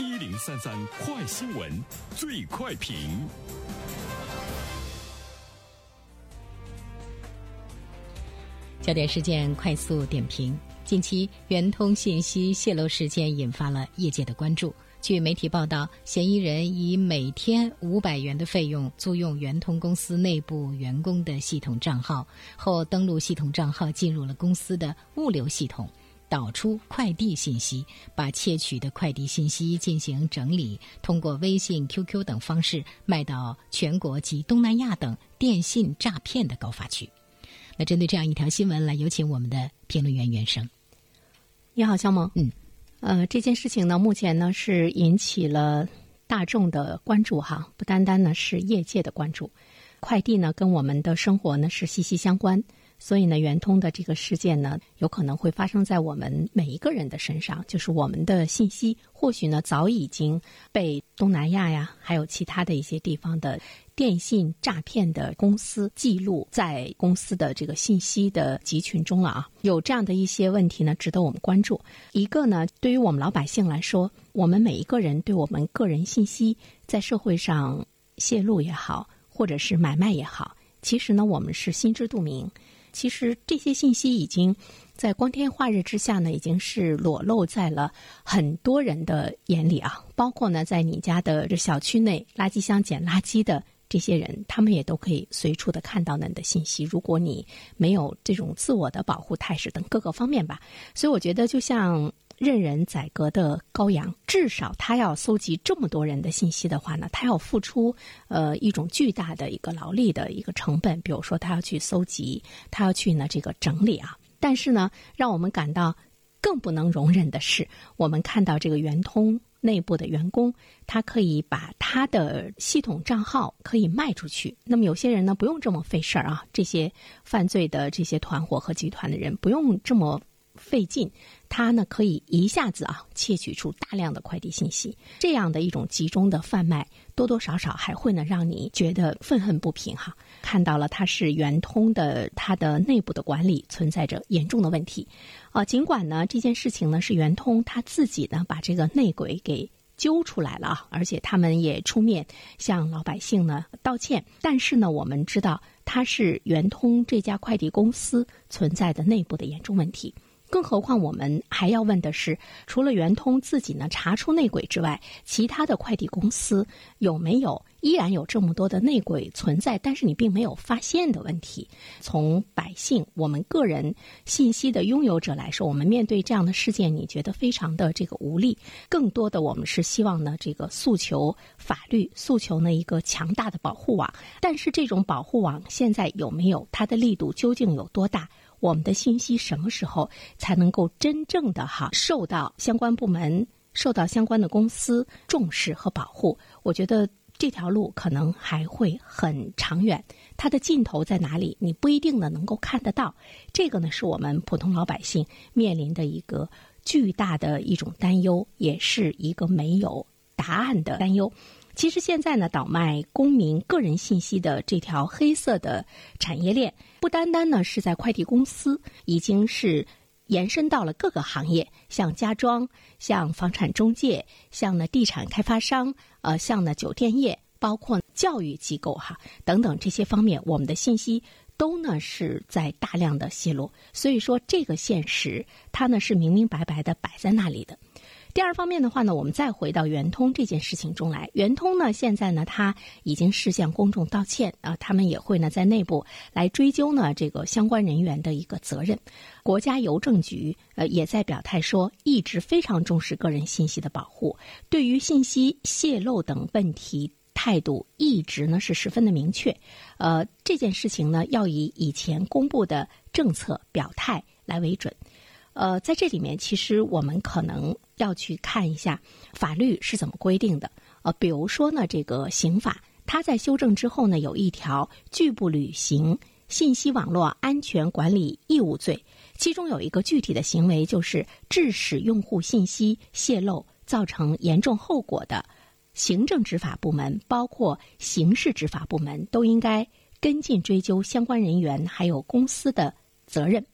一零三三快新闻，最快评。焦点事件快速点评：近期圆通信息泄露事件引发了业界的关注。据媒体报道，嫌疑人以每天五百元的费用租用圆通公司内部员工的系统账号，后登录系统账号进入了公司的物流系统，导出快递信息，把窃取的快递信息进行整理，通过微信、QQ 等方式卖到全国及东南亚等电信诈骗的高发区。那针对这样一条新闻，来有请我们的评论员袁生。你好，肖萌。嗯。呃，这件事情呢，目前呢是引起了大众的关注哈，不单单呢是业界的关注。快递呢跟我们的生活呢是息息相关，所以呢，圆通的这个事件呢，有可能会发生在我们每一个人的身上，就是我们的信息或许呢早已经被东南亚呀，还有其他的一些地方的。电信诈骗的公司记录在公司的这个信息的集群中了啊，有这样的一些问题呢，值得我们关注。一个呢，对于我们老百姓来说，我们每一个人对我们个人信息在社会上泄露也好，或者是买卖也好，其实呢，我们是心知肚明。其实这些信息已经在光天化日之下呢，已经是裸露在了很多人的眼里啊，包括呢，在你家的这小区内垃圾箱捡垃圾的。这些人，他们也都可以随处的看到你的信息。如果你没有这种自我的保护态势等各个方面吧，所以我觉得，就像任人宰割的羔羊，至少他要搜集这么多人的信息的话呢，他要付出呃一种巨大的一个劳力的一个成本。比如说，他要去搜集，他要去呢这个整理啊。但是呢，让我们感到更不能容忍的是，我们看到这个圆通。内部的员工，他可以把他的系统账号可以卖出去。那么有些人呢，不用这么费事儿啊。这些犯罪的这些团伙和集团的人不用这么费劲，他呢可以一下子啊窃取出大量的快递信息。这样的一种集中的贩卖，多多少少还会呢让你觉得愤恨不平哈。看到了它是圆通的，它的内部的管理存在着严重的问题。啊，尽管呢这件事情呢是圆通他自己呢把这个内鬼给揪出来了啊，而且他们也出面向老百姓呢道歉，但是呢我们知道它是圆通这家快递公司存在的内部的严重问题。更何况，我们还要问的是，除了圆通自己呢查出内鬼之外，其他的快递公司有没有依然有这么多的内鬼存在？但是你并没有发现的问题。从百姓、我们个人信息的拥有者来说，我们面对这样的事件，你觉得非常的这个无力。更多的，我们是希望呢，这个诉求法律，诉求呢一个强大的保护网。但是，这种保护网现在有没有？它的力度究竟有多大？我们的信息什么时候才能够真正的哈受到相关部门、受到相关的公司重视和保护？我觉得这条路可能还会很长远，它的尽头在哪里？你不一定呢能够看得到。这个呢是我们普通老百姓面临的一个巨大的一种担忧，也是一个没有答案的担忧。其实现在呢，倒卖公民个人信息的这条黑色的产业链，不单单呢是在快递公司，已经是延伸到了各个行业，像家装、像房产中介、像呢地产开发商，呃，像呢酒店业，包括教育机构哈等等这些方面，我们的信息都呢是在大量的泄露。所以说，这个现实它呢是明明白白的摆在那里的。第二方面的话呢，我们再回到圆通这件事情中来。圆通呢，现在呢，他已经是向公众道歉啊，他们也会呢在内部来追究呢这个相关人员的一个责任。国家邮政局呃也在表态说，一直非常重视个人信息的保护，对于信息泄露等问题态度一直呢是十分的明确。呃，这件事情呢要以以前公布的政策表态来为准。呃，在这里面，其实我们可能要去看一下法律是怎么规定的。呃，比如说呢，这个刑法它在修正之后呢，有一条拒不履行信息网络安全管理义务罪，其中有一个具体的行为，就是致使用户信息泄露造成严重后果的，行政执法部门包括刑事执法部门都应该跟进追究相关人员还有公司的责任。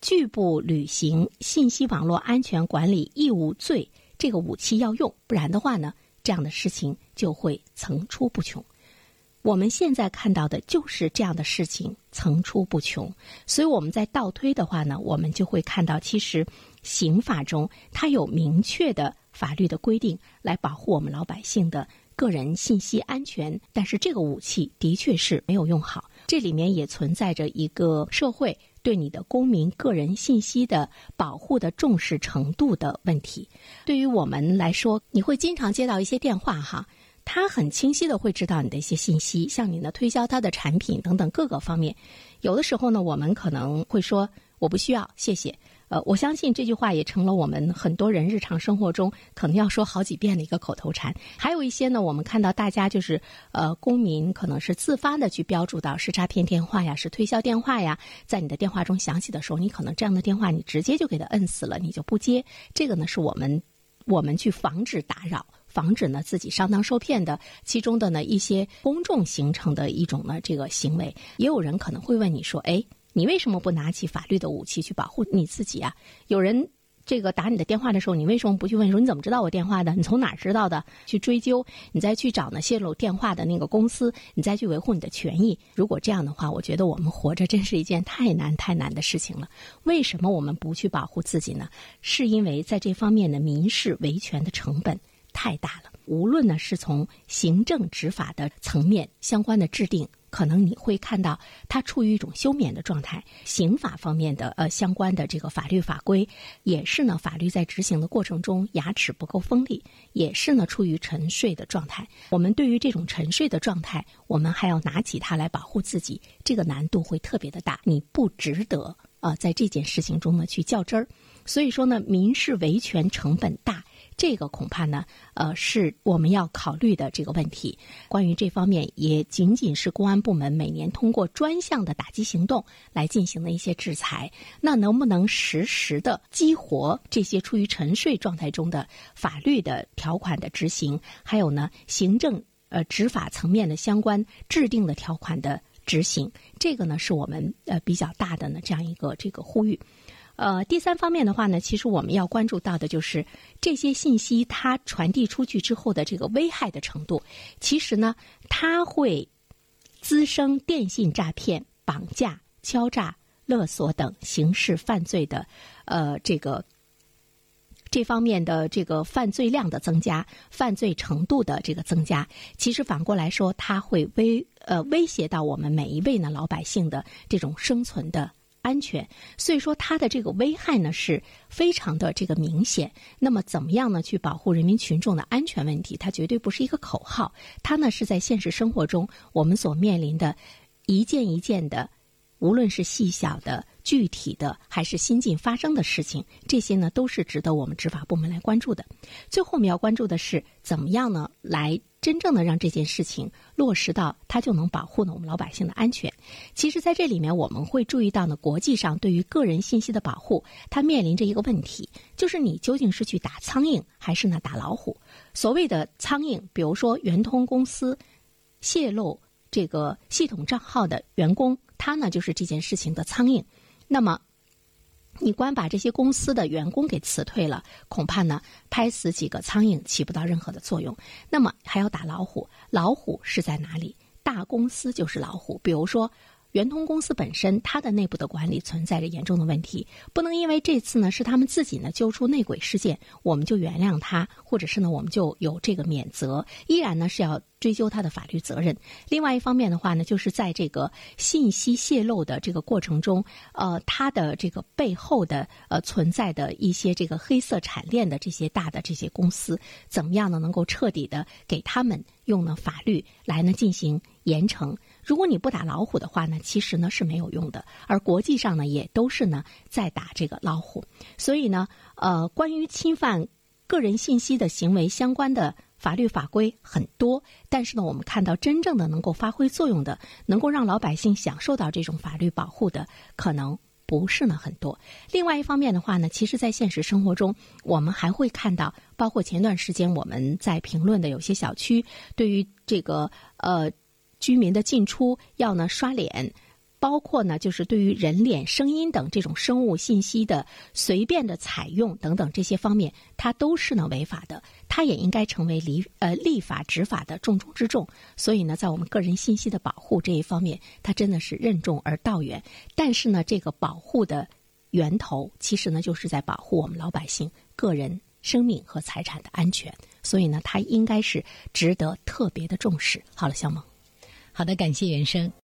拒不履行信息网络安全管理义务罪，这个武器要用，不然的话呢，这样的事情就会层出不穷。我们现在看到的就是这样的事情层出不穷，所以我们在倒推的话呢，我们就会看到，其实刑法中它有明确的法律的规定来保护我们老百姓的个人信息安全，但是这个武器的确是没有用好，这里面也存在着一个社会对你的公民个人信息的保护的重视程度的问题。对于我们来说，你会经常接到一些电话哈。他很清晰的会知道你的一些信息，向你呢推销他的产品等等各个方面。有的时候呢，我们可能会说我不需要，谢谢。呃，我相信这句话也成了我们很多人日常生活中可能要说好几遍的一个口头禅。还有一些呢，我们看到大家就是呃，公民可能是自发的去标注到是诈骗电话呀，是推销电话呀，在你的电话中响起的时候，你可能这样的电话你直接就给他摁死了，你就不接。这个呢，是我们我们去防止打扰。防止呢自己上当受骗的其中的呢一些公众形成的一种呢这个行为，也有人可能会问你说：“哎，你为什么不拿起法律的武器去保护你自己啊？”有人这个打你的电话的时候，你为什么不去问说你怎么知道我电话的？你从哪儿知道的？去追究，你再去找呢泄露电话的那个公司，你再去维护你的权益。如果这样的话，我觉得我们活着真是一件太难太难的事情了。为什么我们不去保护自己呢？是因为在这方面的民事维权的成本。太大了，无论呢是从行政执法的层面相关的制定，可能你会看到它处于一种休眠的状态；刑法方面的呃相关的这个法律法规，也是呢法律在执行的过程中牙齿不够锋利，也是呢处于沉睡的状态。我们对于这种沉睡的状态，我们还要拿起它来保护自己，这个难度会特别的大。你不值得啊在这件事情中呢去较真儿，所以说呢民事维权成本大。这个恐怕呢，呃，是我们要考虑的这个问题。关于这方面，也仅仅是公安部门每年通过专项的打击行动来进行的一些制裁。那能不能实时的激活这些处于沉睡状态中的法律的条款的执行？还有呢，行政呃执法层面的相关制定的条款的执行？这个呢，是我们呃比较大的呢这样一个这个呼吁。呃，第三方面的话呢，其实我们要关注到的就是这些信息它传递出去之后的这个危害的程度。其实呢，它会滋生电信诈骗、绑架、敲诈、勒索等刑事犯罪的呃这个这方面的这个犯罪量的增加、犯罪程度的这个增加。其实反过来说，它会威呃威胁到我们每一位呢老百姓的这种生存的。安全，所以说它的这个危害呢是非常的这个明显。那么怎么样呢？去保护人民群众的安全问题，它绝对不是一个口号，它呢是在现实生活中我们所面临的一件一件的，无论是细小的、具体的，还是新近发生的事情，这些呢都是值得我们执法部门来关注的。最后我们要关注的是怎么样呢来。真正的让这件事情落实到，它就能保护呢我们老百姓的安全。其实，在这里面我们会注意到呢，国际上对于个人信息的保护，它面临着一个问题，就是你究竟是去打苍蝇还是呢打老虎？所谓的苍蝇，比如说圆通公司泄露这个系统账号的员工，他呢就是这件事情的苍蝇。那么。你光把这些公司的员工给辞退了，恐怕呢拍死几个苍蝇起不到任何的作用。那么还要打老虎，老虎是在哪里？大公司就是老虎，比如说。圆通公司本身，它的内部的管理存在着严重的问题，不能因为这次呢是他们自己呢揪出内鬼事件，我们就原谅他，或者是呢我们就有这个免责，依然呢是要追究他的法律责任。另外一方面的话呢，就是在这个信息泄露的这个过程中，呃，它的这个背后的呃存在的一些这个黑色产链的这些大的这些公司，怎么样呢能够彻底的给他们用呢法律来呢进行严惩。如果你不打老虎的话呢，其实呢是没有用的。而国际上呢，也都是呢在打这个老虎。所以呢，呃，关于侵犯个人信息的行为相关的法律法规很多，但是呢，我们看到真正的能够发挥作用的，能够让老百姓享受到这种法律保护的，可能不是呢很多。另外一方面的话呢，其实，在现实生活中，我们还会看到，包括前段时间我们在评论的有些小区，对于这个呃。居民的进出要呢刷脸，包括呢，就是对于人脸、声音等这种生物信息的随便的采用等等这些方面，它都是呢违法的。它也应该成为立呃立法执法的重中之重。所以呢，在我们个人信息的保护这一方面，它真的是任重而道远。但是呢，这个保护的源头，其实呢，就是在保护我们老百姓个人生命和财产的安全。所以呢，它应该是值得特别的重视。好了，小萌，好的，感谢原生。